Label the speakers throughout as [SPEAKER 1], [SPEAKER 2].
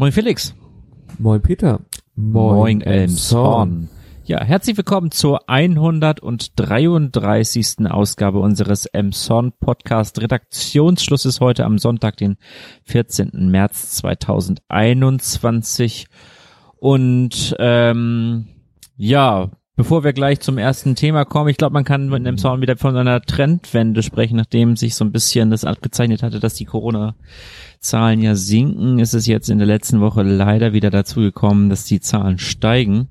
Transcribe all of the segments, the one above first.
[SPEAKER 1] Moin Felix.
[SPEAKER 2] Moin Peter.
[SPEAKER 1] Moin, Moin Elmshorn. Ja, herzlich willkommen zur 133. Ausgabe unseres Emson Podcast. Redaktionsschluss ist heute am Sonntag, den 14. März 2021. Und ähm, ja, Bevor wir gleich zum ersten Thema kommen, ich glaube, man kann mit dem Sound wieder von einer Trendwende sprechen, nachdem sich so ein bisschen das abgezeichnet hatte, dass die Corona-Zahlen ja sinken, ist es jetzt in der letzten Woche leider wieder dazu gekommen, dass die Zahlen steigen.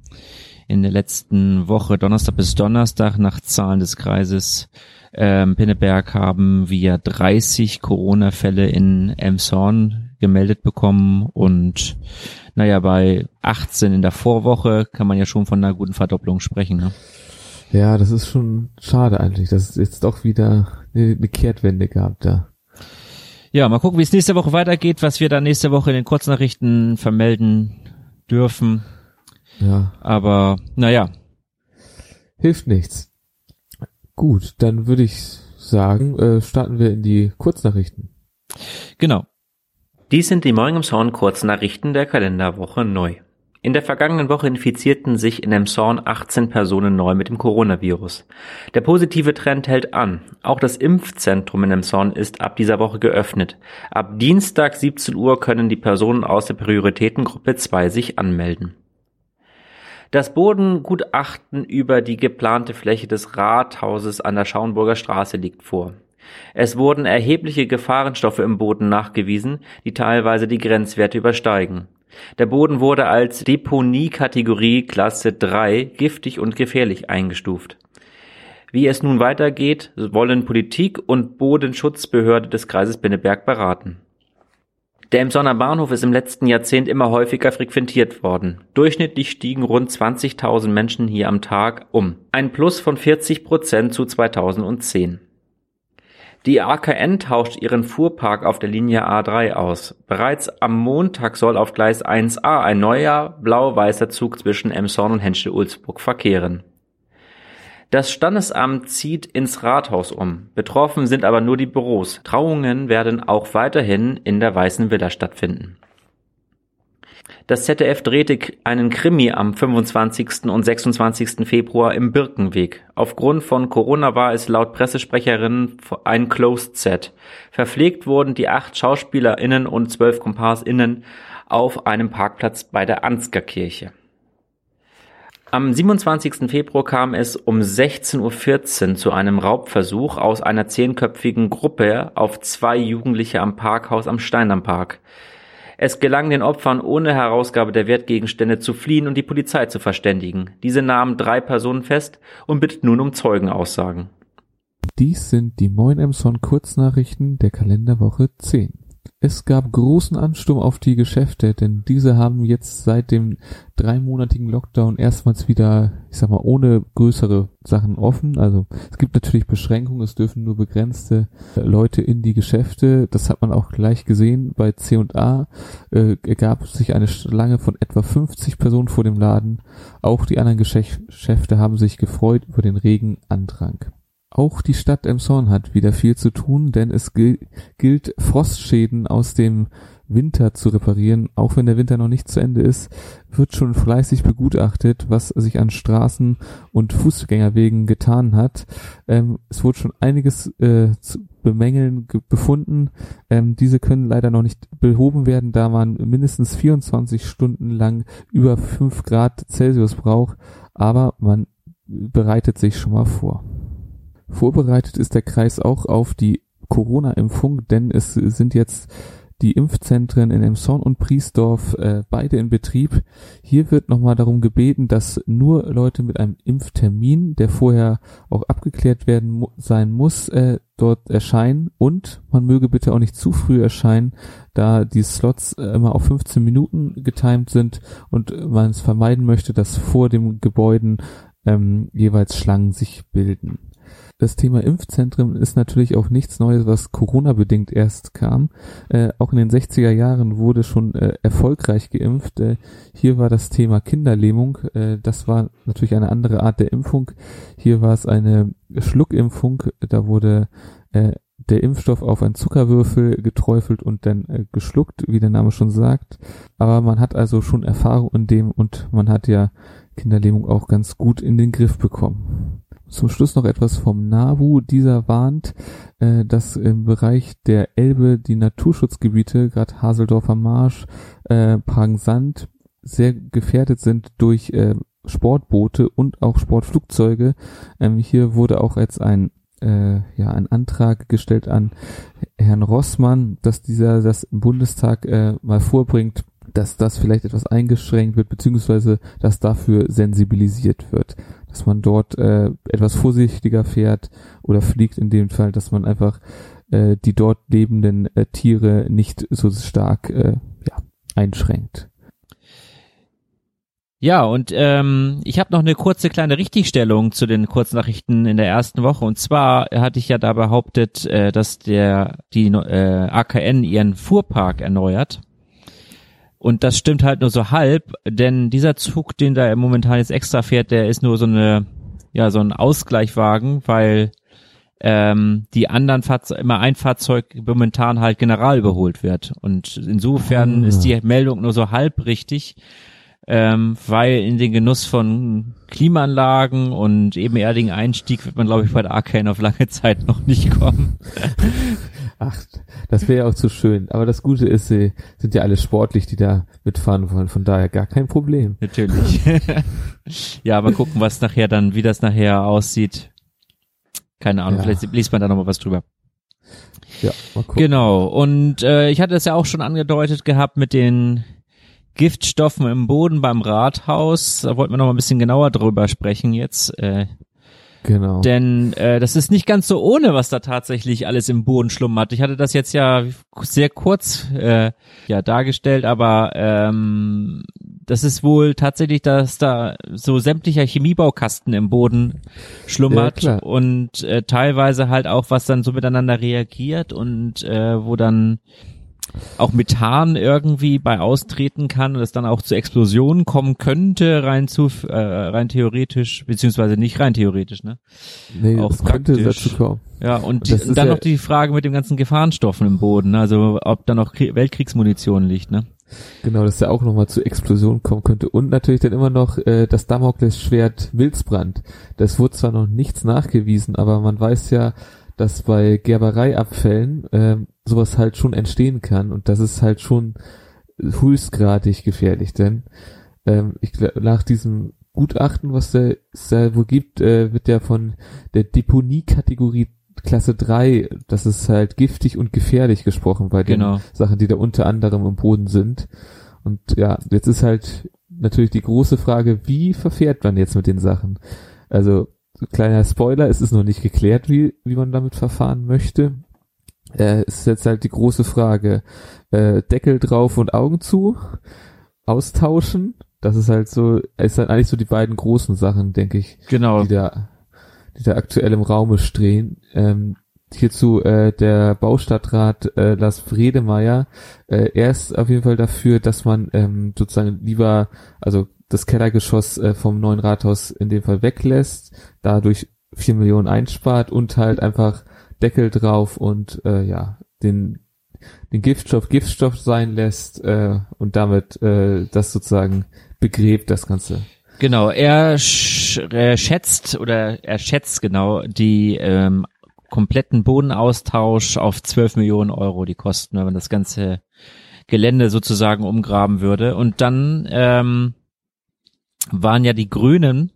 [SPEAKER 1] In der letzten Woche, Donnerstag bis Donnerstag, nach Zahlen des Kreises ähm, Pinneberg, haben wir 30 Corona-Fälle in Emshorn gemeldet bekommen und naja, bei 18 in der Vorwoche kann man ja schon von einer guten Verdopplung sprechen. Ne?
[SPEAKER 2] Ja, das ist schon schade eigentlich, dass es jetzt doch wieder eine, Kehrtwende gab da.
[SPEAKER 1] Ja, mal gucken, wie es nächste Woche weitergeht, was wir dann nächste Woche in den Kurznachrichten vermelden dürfen.
[SPEAKER 2] Ja.
[SPEAKER 1] Aber naja.
[SPEAKER 2] Hilft nichts. Gut, dann würde ich sagen, äh, starten wir in die Kurznachrichten.
[SPEAKER 1] Genau.
[SPEAKER 3] Dies sind die Morgen im Zorn Kurznachrichten der Kalenderwoche neu. In der vergangenen Woche infizierten sich in Emshorn 18 Personen neu mit dem Coronavirus. Der positive Trend hält an. Auch das Impfzentrum in Emshorn ist ab dieser Woche geöffnet. Ab Dienstag 17 Uhr können die Personen aus der Prioritätengruppe 2 sich anmelden. Das Bodengutachten über die geplante Fläche des Rathauses an der Schauenburger Straße liegt vor. Es wurden erhebliche Gefahrenstoffe im Boden nachgewiesen, die teilweise die Grenzwerte übersteigen. Der Boden wurde als Deponiekategorie Klasse 3 giftig und gefährlich eingestuft. Wie es nun weitergeht, wollen Politik und Bodenschutzbehörde des Kreises Binneberg beraten. Der Emsonner Bahnhof ist im letzten Jahrzehnt immer häufiger frequentiert worden. Durchschnittlich stiegen rund 20.000 Menschen hier am Tag um. Ein Plus von 40 Prozent zu 2010. Die AKN tauscht ihren Fuhrpark auf der Linie A3 aus. Bereits am Montag soll auf Gleis 1a ein neuer blau-weißer Zug zwischen Emshorn und Henschel-Ulzburg verkehren. Das Standesamt zieht ins Rathaus um. Betroffen sind aber nur die Büros. Trauungen werden auch weiterhin in der Weißen Villa stattfinden. Das ZDF drehte einen Krimi am 25. und 26. Februar im Birkenweg. Aufgrund von Corona war es laut Pressesprecherin ein Closed Set. Verpflegt wurden die acht SchauspielerInnen und zwölf KomparsInnen auf einem Parkplatz bei der Ansgar-Kirche. Am 27. Februar kam es um 16.14 Uhr zu einem Raubversuch aus einer zehnköpfigen Gruppe auf zwei Jugendliche am Parkhaus am Steindammpark. Es gelang den Opfern ohne Herausgabe der Wertgegenstände zu fliehen und die Polizei zu verständigen. Diese nahmen drei Personen fest und bittet nun um Zeugenaussagen.
[SPEAKER 2] Dies sind die Moin Emson Kurznachrichten der Kalenderwoche 10. Es gab großen Ansturm auf die Geschäfte, denn diese haben jetzt seit dem dreimonatigen Lockdown erstmals wieder, ich sag mal, ohne größere Sachen offen. Also es gibt natürlich Beschränkungen, es dürfen nur begrenzte Leute in die Geschäfte. Das hat man auch gleich gesehen. Bei C&A äh, ergab sich eine Schlange von etwa 50 Personen vor dem Laden. Auch die anderen Geschäfte haben sich gefreut über den regen Andrang. Auch die Stadt Emshorn hat wieder viel zu tun, denn es gilt Frostschäden aus dem Winter zu reparieren. Auch wenn der Winter noch nicht zu Ende ist, wird schon fleißig begutachtet, was sich an Straßen und Fußgängerwegen getan hat. Ähm, es wurde schon einiges äh, zu bemängeln befunden. Ähm, diese können leider noch nicht behoben werden, da man mindestens 24 Stunden lang über 5 Grad Celsius braucht. Aber man bereitet sich schon mal vor. Vorbereitet ist der Kreis auch auf die Corona-Impfung, denn es sind jetzt die Impfzentren in Emson und Priesdorf äh, beide in Betrieb. Hier wird nochmal darum gebeten, dass nur Leute mit einem Impftermin, der vorher auch abgeklärt werden mu sein muss, äh, dort erscheinen und man möge bitte auch nicht zu früh erscheinen, da die Slots äh, immer auf 15 Minuten getimt sind und man es vermeiden möchte, dass vor dem Gebäuden ähm, jeweils Schlangen sich bilden das Thema Impfzentren ist natürlich auch nichts Neues, was Corona-bedingt erst kam. Äh, auch in den 60er Jahren wurde schon äh, erfolgreich geimpft. Äh, hier war das Thema Kinderlähmung. Äh, das war natürlich eine andere Art der Impfung. Hier war es eine Schluckimpfung. Da wurde äh, der Impfstoff auf einen Zuckerwürfel geträufelt und dann äh, geschluckt, wie der Name schon sagt. Aber man hat also schon Erfahrung in dem und man hat ja Kinderlähmung auch ganz gut in den Griff bekommen. Zum Schluss noch etwas vom NABU. Dieser warnt, äh, dass im Bereich der Elbe die Naturschutzgebiete, gerade Haseldorfer Marsch, äh, Prangensand, sehr gefährdet sind durch äh, Sportboote und auch Sportflugzeuge. Ähm, hier wurde auch jetzt ein äh, ja ein Antrag gestellt an Herrn Rossmann, dass dieser das im Bundestag äh, mal vorbringt, dass das vielleicht etwas eingeschränkt wird, beziehungsweise dass dafür sensibilisiert wird, dass man dort äh, etwas vorsichtiger fährt oder fliegt in dem Fall, dass man einfach äh, die dort lebenden äh, Tiere nicht so stark äh, ja, einschränkt.
[SPEAKER 3] Ja, und ähm, ich habe noch eine kurze kleine Richtigstellung zu den Kurznachrichten in der ersten Woche. Und zwar hatte ich ja da behauptet, äh, dass der die äh, AKN ihren Fuhrpark erneuert. Und das stimmt halt nur so halb, denn dieser Zug, den da momentan jetzt extra fährt, der ist nur so eine, ja, so ein Ausgleichwagen, weil ähm, die anderen Fahrzeuge, immer ein Fahrzeug momentan halt general überholt wird. Und insofern ist die Meldung nur so halb richtig ähm, weil in den Genuss von Klimaanlagen und ebenerdigen Einstieg wird man, glaube ich, bei der Arcane auf lange Zeit noch nicht kommen.
[SPEAKER 2] Ach, das wäre ja auch zu schön. Aber das Gute ist, sie sind ja alle sportlich, die da mitfahren wollen. Von daher gar kein Problem.
[SPEAKER 3] Natürlich. ja, aber gucken, was nachher dann, wie das nachher aussieht. Keine Ahnung, ja. vielleicht liest man da nochmal was drüber. Ja, mal gucken. Genau. Und äh, ich hatte es ja auch schon angedeutet gehabt mit den Giftstoffen im Boden beim Rathaus. Da wollten wir noch mal ein bisschen genauer drüber sprechen jetzt. Äh, Genau. Denn äh, das ist nicht ganz so ohne, was da tatsächlich alles im Boden schlummert. Ich hatte das jetzt ja sehr kurz äh, ja dargestellt, aber ähm, das ist wohl tatsächlich, dass da so sämtlicher Chemiebaukasten im Boden schlummert ja, und äh, teilweise halt auch was dann so miteinander reagiert und äh, wo dann auch Methan irgendwie bei austreten kann und es dann auch zu Explosionen kommen könnte, rein zu äh, rein theoretisch, beziehungsweise nicht rein theoretisch, ne?
[SPEAKER 2] Nee, auch das könnte dazu kommen.
[SPEAKER 3] Ja, und, und die, dann ja noch die Frage mit den ganzen Gefahrenstoffen im Boden, ne? also ob da noch Krie Weltkriegsmunition liegt, ne?
[SPEAKER 2] Genau, dass da auch nochmal zu Explosionen kommen könnte. Und natürlich dann immer noch äh, das Damoklesschwert Wilsbrand. Das wurde zwar noch nichts nachgewiesen, aber man weiß ja, dass bei Gerbereiabfällen äh, sowas halt schon entstehen kann und das ist halt schon höchstgradig gefährlich, denn ähm, ich nach diesem Gutachten, was da, es da wo gibt, äh, wird ja von der Deponie-Kategorie Klasse 3, das ist halt giftig und gefährlich gesprochen bei den genau. Sachen, die da unter anderem im Boden sind. Und ja, jetzt ist halt natürlich die große Frage, wie verfährt man jetzt mit den Sachen? Also kleiner Spoiler, es ist noch nicht geklärt, wie, wie man damit verfahren möchte. Äh, ist jetzt halt die große Frage, äh, Deckel drauf und Augen zu, austauschen. Das ist halt so, ist halt eigentlich so die beiden großen Sachen, denke ich.
[SPEAKER 3] Genau.
[SPEAKER 2] Die da, die da aktuell im Raume stehen. Ähm, hierzu äh, der Baustadtrat äh, Lars Fredemeyer, äh, er ist auf jeden Fall dafür, dass man ähm, sozusagen lieber, also das Kellergeschoss äh, vom neuen Rathaus in dem Fall weglässt, dadurch vier Millionen einspart und halt einfach Deckel drauf und äh, ja, den den Giftstoff Giftstoff sein lässt äh, und damit äh, das sozusagen begräbt das Ganze.
[SPEAKER 3] Genau, er, sch er schätzt oder er schätzt genau die ähm, kompletten Bodenaustausch auf 12 Millionen Euro die Kosten, wenn man das ganze Gelände sozusagen umgraben würde. Und dann ähm, waren ja die Grünen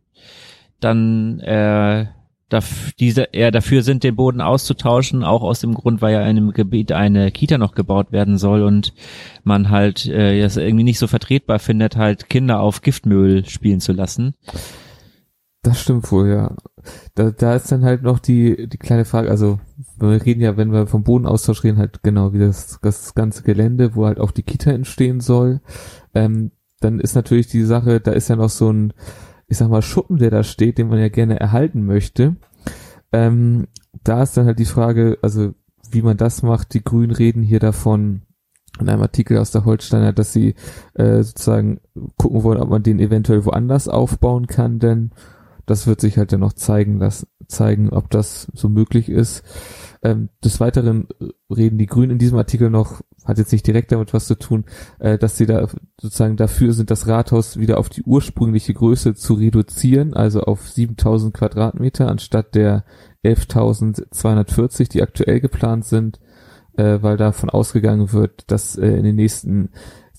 [SPEAKER 3] dann äh, daf diese, eher dafür sind, den Boden auszutauschen, auch aus dem Grund, weil ja in einem Gebiet eine Kita noch gebaut werden soll und man halt äh, das irgendwie nicht so vertretbar findet, halt Kinder auf Giftmüll spielen zu lassen.
[SPEAKER 2] Das stimmt wohl, ja. Da, da ist dann halt noch die, die kleine Frage, also wir reden ja, wenn wir vom Bodenaustausch reden, halt genau wie das, das ganze Gelände, wo halt auch die Kita entstehen soll. Ähm, dann ist natürlich die Sache, da ist ja noch so ein, ich sag mal, Schuppen, der da steht, den man ja gerne erhalten möchte. Ähm, da ist dann halt die Frage, also wie man das macht. Die Grünen reden hier davon in einem Artikel aus der Holsteiner, dass sie äh, sozusagen gucken wollen, ob man den eventuell woanders aufbauen kann, denn das wird sich halt dann noch zeigen lassen, zeigen, ob das so möglich ist. Ähm, des Weiteren reden die Grünen in diesem Artikel noch, hat jetzt nicht direkt damit was zu tun, äh, dass sie da sozusagen dafür sind, das Rathaus wieder auf die ursprüngliche Größe zu reduzieren, also auf 7000 Quadratmeter anstatt der 11.240, die aktuell geplant sind, äh, weil davon ausgegangen wird, dass äh, in den nächsten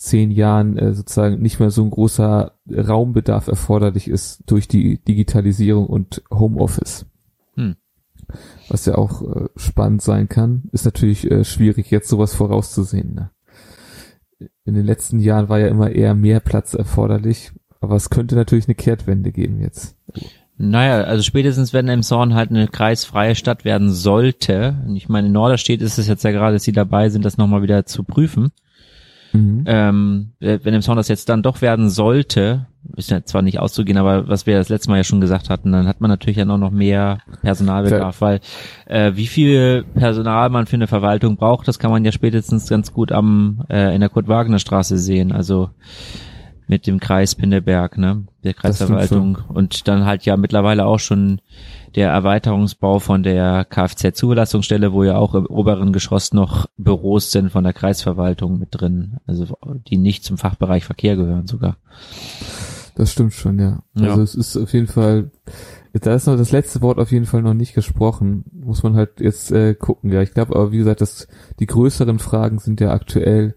[SPEAKER 2] zehn Jahren äh, sozusagen nicht mehr so ein großer Raumbedarf erforderlich ist durch die Digitalisierung und Homeoffice. Hm. Was ja auch äh, spannend sein kann, ist natürlich äh, schwierig, jetzt sowas vorauszusehen. Ne? In den letzten Jahren war ja immer eher mehr Platz erforderlich, aber es könnte natürlich eine Kehrtwende geben jetzt.
[SPEAKER 3] Naja, also spätestens wenn Emshorn halt eine kreisfreie Stadt werden sollte, und ich meine, in Norderstedt ist es jetzt ja gerade, dass sie dabei sind, das nochmal wieder zu prüfen, Mhm. Ähm, äh, wenn im Sound das jetzt dann doch werden sollte, ist ja zwar nicht auszugehen, aber was wir das letzte Mal ja schon gesagt hatten, dann hat man natürlich ja noch mehr Personalbedarf, weil äh, wie viel Personal man für eine Verwaltung braucht, das kann man ja spätestens ganz gut am äh, in der Kurt-Wagner-Straße sehen, also mit dem Kreis Pinneberg, ne, der Kreisverwaltung und dann halt ja mittlerweile auch schon der Erweiterungsbau von der Kfz-Zulassungsstelle, wo ja auch im oberen Geschoss noch Büros sind von der Kreisverwaltung mit drin, also die nicht zum Fachbereich Verkehr gehören sogar.
[SPEAKER 2] Das stimmt schon, ja. ja. Also es ist auf jeden Fall, da ist noch das letzte Wort auf jeden Fall noch nicht gesprochen. Muss man halt jetzt äh, gucken. Ja, ich glaube aber, wie gesagt, dass die größeren Fragen sind ja aktuell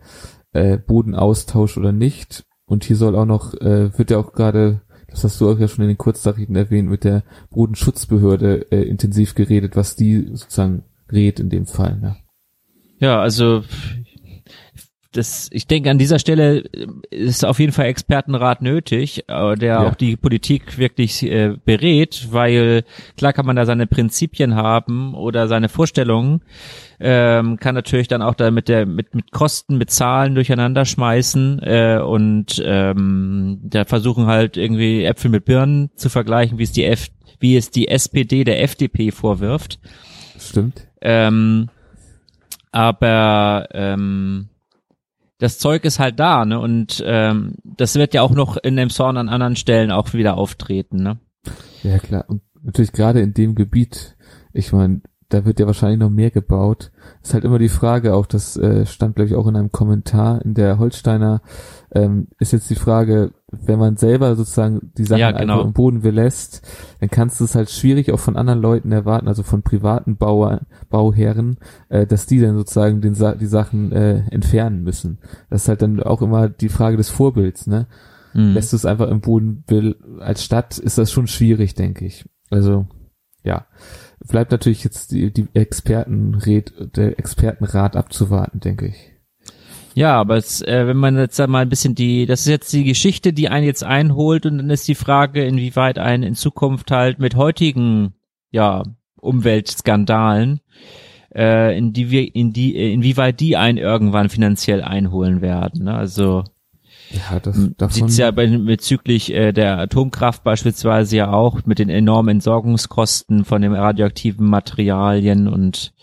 [SPEAKER 2] äh, Bodenaustausch oder nicht. Und hier soll auch noch, äh, wird ja auch gerade das hast du auch ja schon in den Kurznachrichten erwähnt, mit der Bodenschutzbehörde äh, intensiv geredet, was die sozusagen rät in dem Fall. Ne?
[SPEAKER 3] Ja, also das, ich denke, an dieser Stelle ist auf jeden Fall Expertenrat nötig, äh, der ja. auch die Politik wirklich äh, berät, weil klar kann man da seine Prinzipien haben oder seine Vorstellungen, ähm, kann natürlich dann auch da mit der mit mit Kosten, mit Zahlen durcheinander schmeißen äh, und ähm, da versuchen halt irgendwie Äpfel mit Birnen zu vergleichen, wie es die F, wie es die SPD der FDP vorwirft.
[SPEAKER 2] Stimmt.
[SPEAKER 3] Ähm, aber ähm, das Zeug ist halt da, ne? Und ähm, das wird ja auch noch in dem Zorn an anderen Stellen auch wieder auftreten, ne?
[SPEAKER 2] Ja klar. Und natürlich gerade in dem Gebiet, ich meine, da wird ja wahrscheinlich noch mehr gebaut. Ist halt immer die Frage, auch das äh, stand, glaube ich, auch in einem Kommentar in der Holsteiner, ähm, ist jetzt die Frage, wenn man selber sozusagen die Sachen ja, genau. einfach im Boden belässt, dann kannst du es halt schwierig auch von anderen Leuten erwarten, also von privaten Bauer, Bauherren, äh, dass die dann sozusagen den, die Sachen äh, entfernen müssen. Das ist halt dann auch immer die Frage des Vorbilds, ne? Mhm. Lässt du es einfach im Boden als Stadt, ist das schon schwierig, denke ich. Also, ja bleibt natürlich jetzt die, die Expertenred, der Expertenrat abzuwarten, denke ich.
[SPEAKER 3] Ja, aber es, äh, wenn man jetzt mal ein bisschen die, das ist jetzt die Geschichte, die einen jetzt einholt und dann ist die Frage, inwieweit einen in Zukunft halt mit heutigen, ja, Umweltskandalen, äh, in die wir, in die, inwieweit die einen irgendwann finanziell einholen werden. Ne? Also
[SPEAKER 2] ja, das, davon
[SPEAKER 3] sieht's ja bezüglich äh, der Atomkraft beispielsweise ja auch mit den enormen Entsorgungskosten von den radioaktiven Materialien und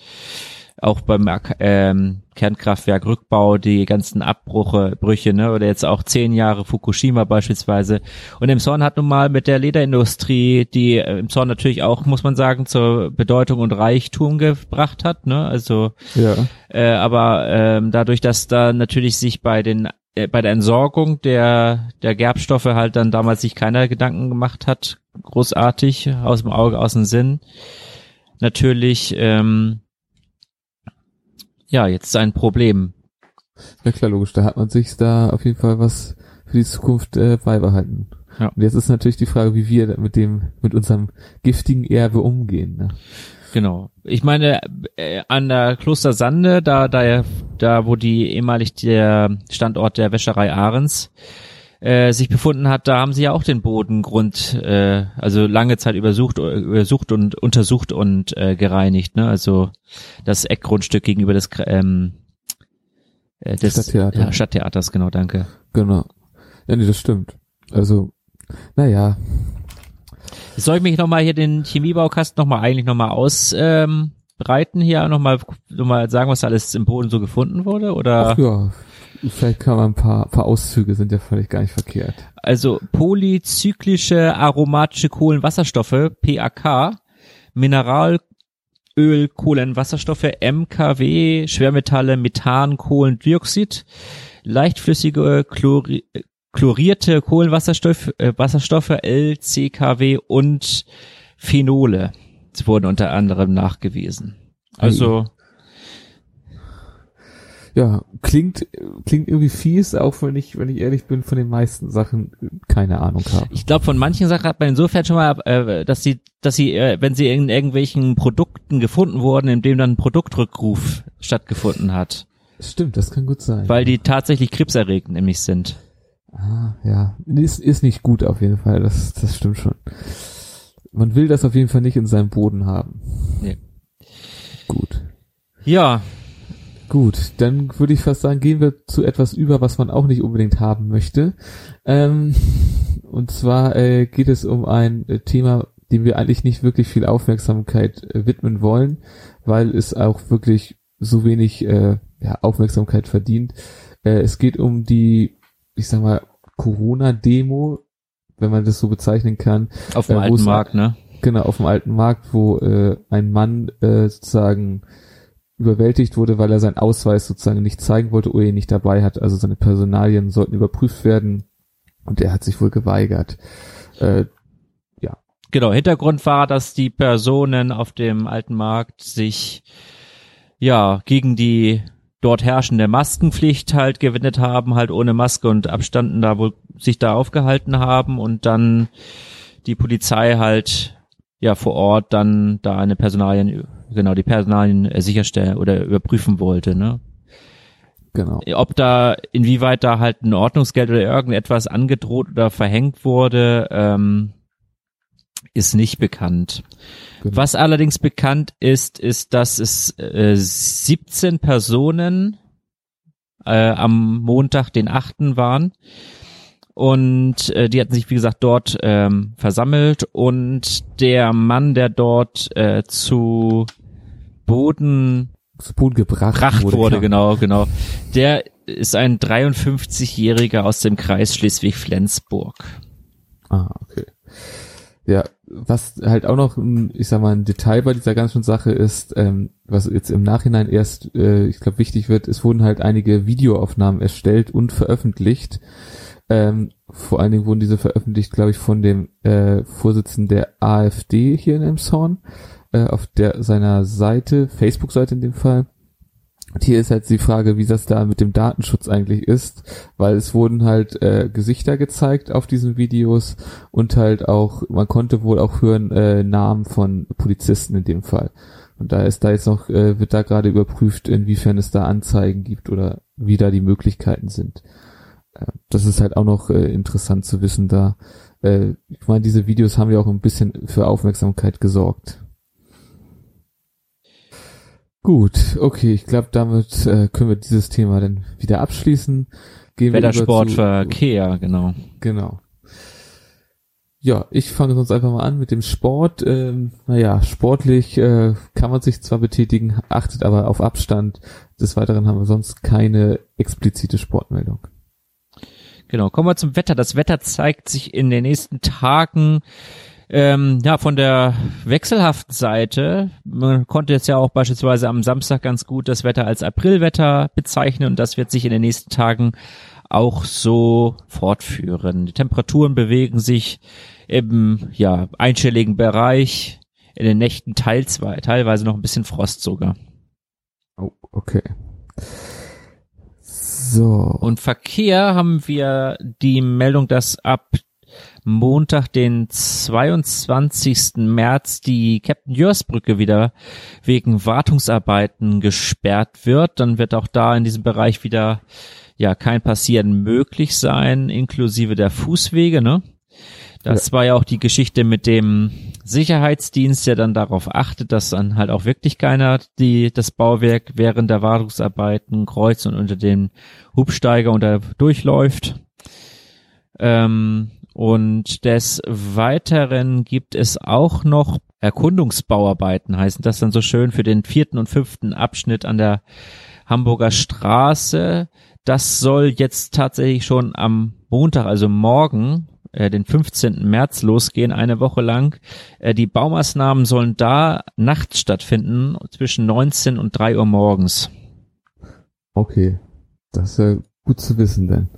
[SPEAKER 3] auch beim ähm, Kernkraftwerk Rückbau die ganzen Abbrüche, Brüche, ne, oder jetzt auch zehn Jahre Fukushima beispielsweise. Und im Zorn hat nun mal mit der Lederindustrie, die äh, im Zorn natürlich auch, muss man sagen, zur Bedeutung und Reichtum gebracht hat, ne, also, ja. äh, aber ähm, dadurch, dass da natürlich sich bei den bei der Entsorgung der, der Gerbstoffe halt dann damals sich keiner Gedanken gemacht hat, großartig, aus dem Auge, aus dem Sinn. Natürlich, ähm, ja, jetzt ein Problem.
[SPEAKER 2] Ja klar, logisch, da hat man sich da auf jeden Fall was für die Zukunft äh, beibehalten. Ja. Und jetzt ist natürlich die Frage, wie wir mit dem, mit unserem giftigen Erbe umgehen. Ne?
[SPEAKER 3] Genau. Ich meine, äh, an der Kloster Sande, da, da, da, wo die ehemalig der Standort der Wäscherei Ahrens äh, sich befunden hat, da haben sie ja auch den Bodengrund, äh, also lange Zeit übersucht, übersucht und untersucht und äh, gereinigt, ne? Also das Eckgrundstück gegenüber des ähm, äh, des Stadttheater. Ja, Stadttheaters, genau, danke.
[SPEAKER 2] Genau. Ja, nee, das stimmt. Also, naja,
[SPEAKER 3] soll ich mich nochmal hier den Chemiebaukasten nochmal eigentlich nochmal ausbreiten ähm, hier, nochmal noch mal sagen, was alles im Boden so gefunden wurde? Oder?
[SPEAKER 2] Ach ja, vielleicht kann man ein paar, paar Auszüge sind ja völlig gar nicht verkehrt.
[SPEAKER 3] Also polyzyklische aromatische Kohlenwasserstoffe, PAK, Mineralöl, Kohlenwasserstoffe, MKW, Schwermetalle, Methan, Kohlendioxid, leichtflüssige Chlori chlorierte Kohlenwasserstoffe, äh, Wasserstoffe, LCKW und Phenole wurden unter anderem nachgewiesen. Also
[SPEAKER 2] ja, klingt, klingt irgendwie fies, auch wenn ich, wenn ich ehrlich bin, von den meisten Sachen keine Ahnung habe.
[SPEAKER 3] Ich glaube, von manchen Sachen hat man insofern schon mal, äh, dass sie, dass sie, äh, wenn sie in irgendwelchen Produkten gefunden wurden, in dem dann ein Produktrückruf stattgefunden hat.
[SPEAKER 2] Stimmt, das kann gut sein.
[SPEAKER 3] Weil die tatsächlich krebserregend nämlich sind.
[SPEAKER 2] Ah, ja. Ist, ist nicht gut auf jeden Fall, das, das stimmt schon. Man will das auf jeden Fall nicht in seinem Boden haben.
[SPEAKER 3] Nee.
[SPEAKER 2] Gut.
[SPEAKER 3] Ja,
[SPEAKER 2] Gut, dann würde ich fast sagen, gehen wir zu etwas über, was man auch nicht unbedingt haben möchte. Ähm, und zwar äh, geht es um ein äh, Thema, dem wir eigentlich nicht wirklich viel Aufmerksamkeit äh, widmen wollen, weil es auch wirklich so wenig äh, ja, Aufmerksamkeit verdient. Äh, es geht um die, ich sag mal, Corona-Demo, wenn man das so bezeichnen kann.
[SPEAKER 3] Auf dem
[SPEAKER 2] äh,
[SPEAKER 3] alten Markt, ne?
[SPEAKER 2] Genau, auf dem alten Markt, wo äh, ein Mann äh, sozusagen überwältigt wurde, weil er seinen Ausweis sozusagen nicht zeigen wollte oder ihn nicht dabei hat. Also seine Personalien sollten überprüft werden und er hat sich wohl geweigert. Äh, ja.
[SPEAKER 3] Genau, Hintergrund war, dass die Personen auf dem alten Markt sich ja gegen die dort herrschende Maskenpflicht halt gewendet haben, halt ohne Maske und Abstanden da wohl sich da aufgehalten haben und dann die Polizei halt ja vor Ort dann da eine Personalien genau die Personalien äh, sicherstellen oder überprüfen wollte, ne?
[SPEAKER 2] Genau.
[SPEAKER 3] Ob da, inwieweit da halt ein Ordnungsgeld oder irgendetwas angedroht oder verhängt wurde, ähm, ist nicht bekannt. Genau. Was allerdings bekannt ist, ist, dass es äh, 17 Personen äh, am Montag, den 8. waren. Und äh, die hatten sich, wie gesagt, dort ähm, versammelt. Und der Mann, der dort äh, zu Boden
[SPEAKER 2] zu Boden gebracht,
[SPEAKER 3] gebracht wurde, wurde genau, genau. Der ist ein 53-Jähriger aus dem Kreis Schleswig-Flensburg.
[SPEAKER 2] Ah, okay. Ja, was halt auch noch, ich sag mal, ein Detail bei dieser ganzen Sache ist, ähm, was jetzt im Nachhinein erst, äh, ich glaube, wichtig wird, es wurden halt einige Videoaufnahmen erstellt und veröffentlicht. Ähm, vor allen Dingen wurden diese veröffentlicht, glaube ich, von dem äh, Vorsitzenden der AfD hier in Emshorn äh, auf der seiner Seite, Facebook-Seite in dem Fall. Hier ist halt die Frage, wie das da mit dem Datenschutz eigentlich ist, weil es wurden halt äh, Gesichter gezeigt auf diesen Videos und halt auch, man konnte wohl auch hören äh, Namen von Polizisten in dem Fall. Und da ist da jetzt noch, äh, wird da gerade überprüft, inwiefern es da Anzeigen gibt oder wie da die Möglichkeiten sind. Äh, das ist halt auch noch äh, interessant zu wissen da. Äh, ich meine, diese Videos haben ja auch ein bisschen für Aufmerksamkeit gesorgt. Gut, okay, ich glaube, damit äh, können wir dieses Thema dann wieder abschließen.
[SPEAKER 3] Gehen Wettersport, zu, Verkehr, genau.
[SPEAKER 2] Genau. Ja, ich fange sonst einfach mal an mit dem Sport. Ähm, naja, sportlich äh, kann man sich zwar betätigen, achtet aber auf Abstand. Des Weiteren haben wir sonst keine explizite Sportmeldung.
[SPEAKER 3] Genau, kommen wir zum Wetter. Das Wetter zeigt sich in den nächsten Tagen ähm, ja, von der wechselhaften Seite, man konnte jetzt ja auch beispielsweise am Samstag ganz gut das Wetter als Aprilwetter bezeichnen und das wird sich in den nächsten Tagen auch so fortführen. Die Temperaturen bewegen sich im ja, einstelligen Bereich, in den Nächten teils, teilweise noch ein bisschen Frost sogar.
[SPEAKER 2] Oh, okay. So.
[SPEAKER 3] Und Verkehr haben wir die Meldung, dass ab Montag, den 22. März, die Captain Jörs Brücke wieder wegen Wartungsarbeiten gesperrt wird. Dann wird auch da in diesem Bereich wieder ja kein Passieren möglich sein, inklusive der Fußwege, ne? Das ja. war ja auch die Geschichte mit dem Sicherheitsdienst, der dann darauf achtet, dass dann halt auch wirklich keiner die, das Bauwerk während der Wartungsarbeiten kreuzt und unter den Hubsteiger unter durchläuft. Ähm, und des Weiteren gibt es auch noch Erkundungsbauarbeiten, heißen das dann so schön, für den vierten und fünften Abschnitt an der Hamburger Straße. Das soll jetzt tatsächlich schon am Montag, also morgen, äh, den 15. März losgehen, eine Woche lang. Äh, die Baumaßnahmen sollen da nachts stattfinden, zwischen 19 und 3 Uhr morgens.
[SPEAKER 2] Okay, das ist ja gut zu wissen, denn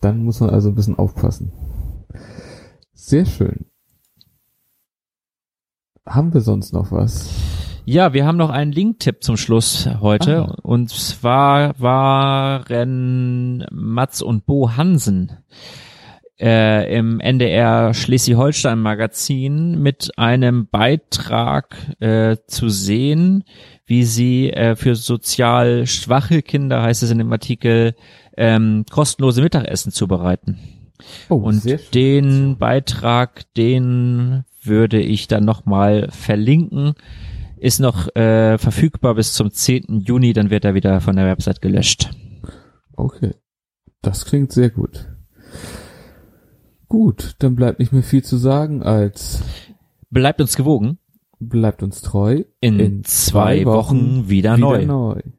[SPEAKER 2] dann muss man also ein bisschen aufpassen. Sehr schön. Haben wir sonst noch was?
[SPEAKER 3] Ja, wir haben noch einen Link-Tipp zum Schluss heute.
[SPEAKER 2] Ah.
[SPEAKER 3] Und zwar waren Mats und Bo Hansen äh, im NDR Schleswig-Holstein Magazin mit einem Beitrag äh, zu sehen, wie sie äh, für sozial schwache Kinder, heißt es in dem Artikel, ähm, kostenlose Mittagessen zubereiten.
[SPEAKER 2] Oh,
[SPEAKER 3] Und den Beitrag, den würde ich dann nochmal verlinken. Ist noch äh, verfügbar bis zum 10. Juni, dann wird er wieder von der Website gelöscht.
[SPEAKER 2] Okay. Das klingt sehr gut. Gut, dann bleibt nicht mehr viel zu sagen als
[SPEAKER 3] Bleibt uns gewogen.
[SPEAKER 2] bleibt uns treu.
[SPEAKER 3] In, zwei, Wochen, wieder, neu.
[SPEAKER 2] neu.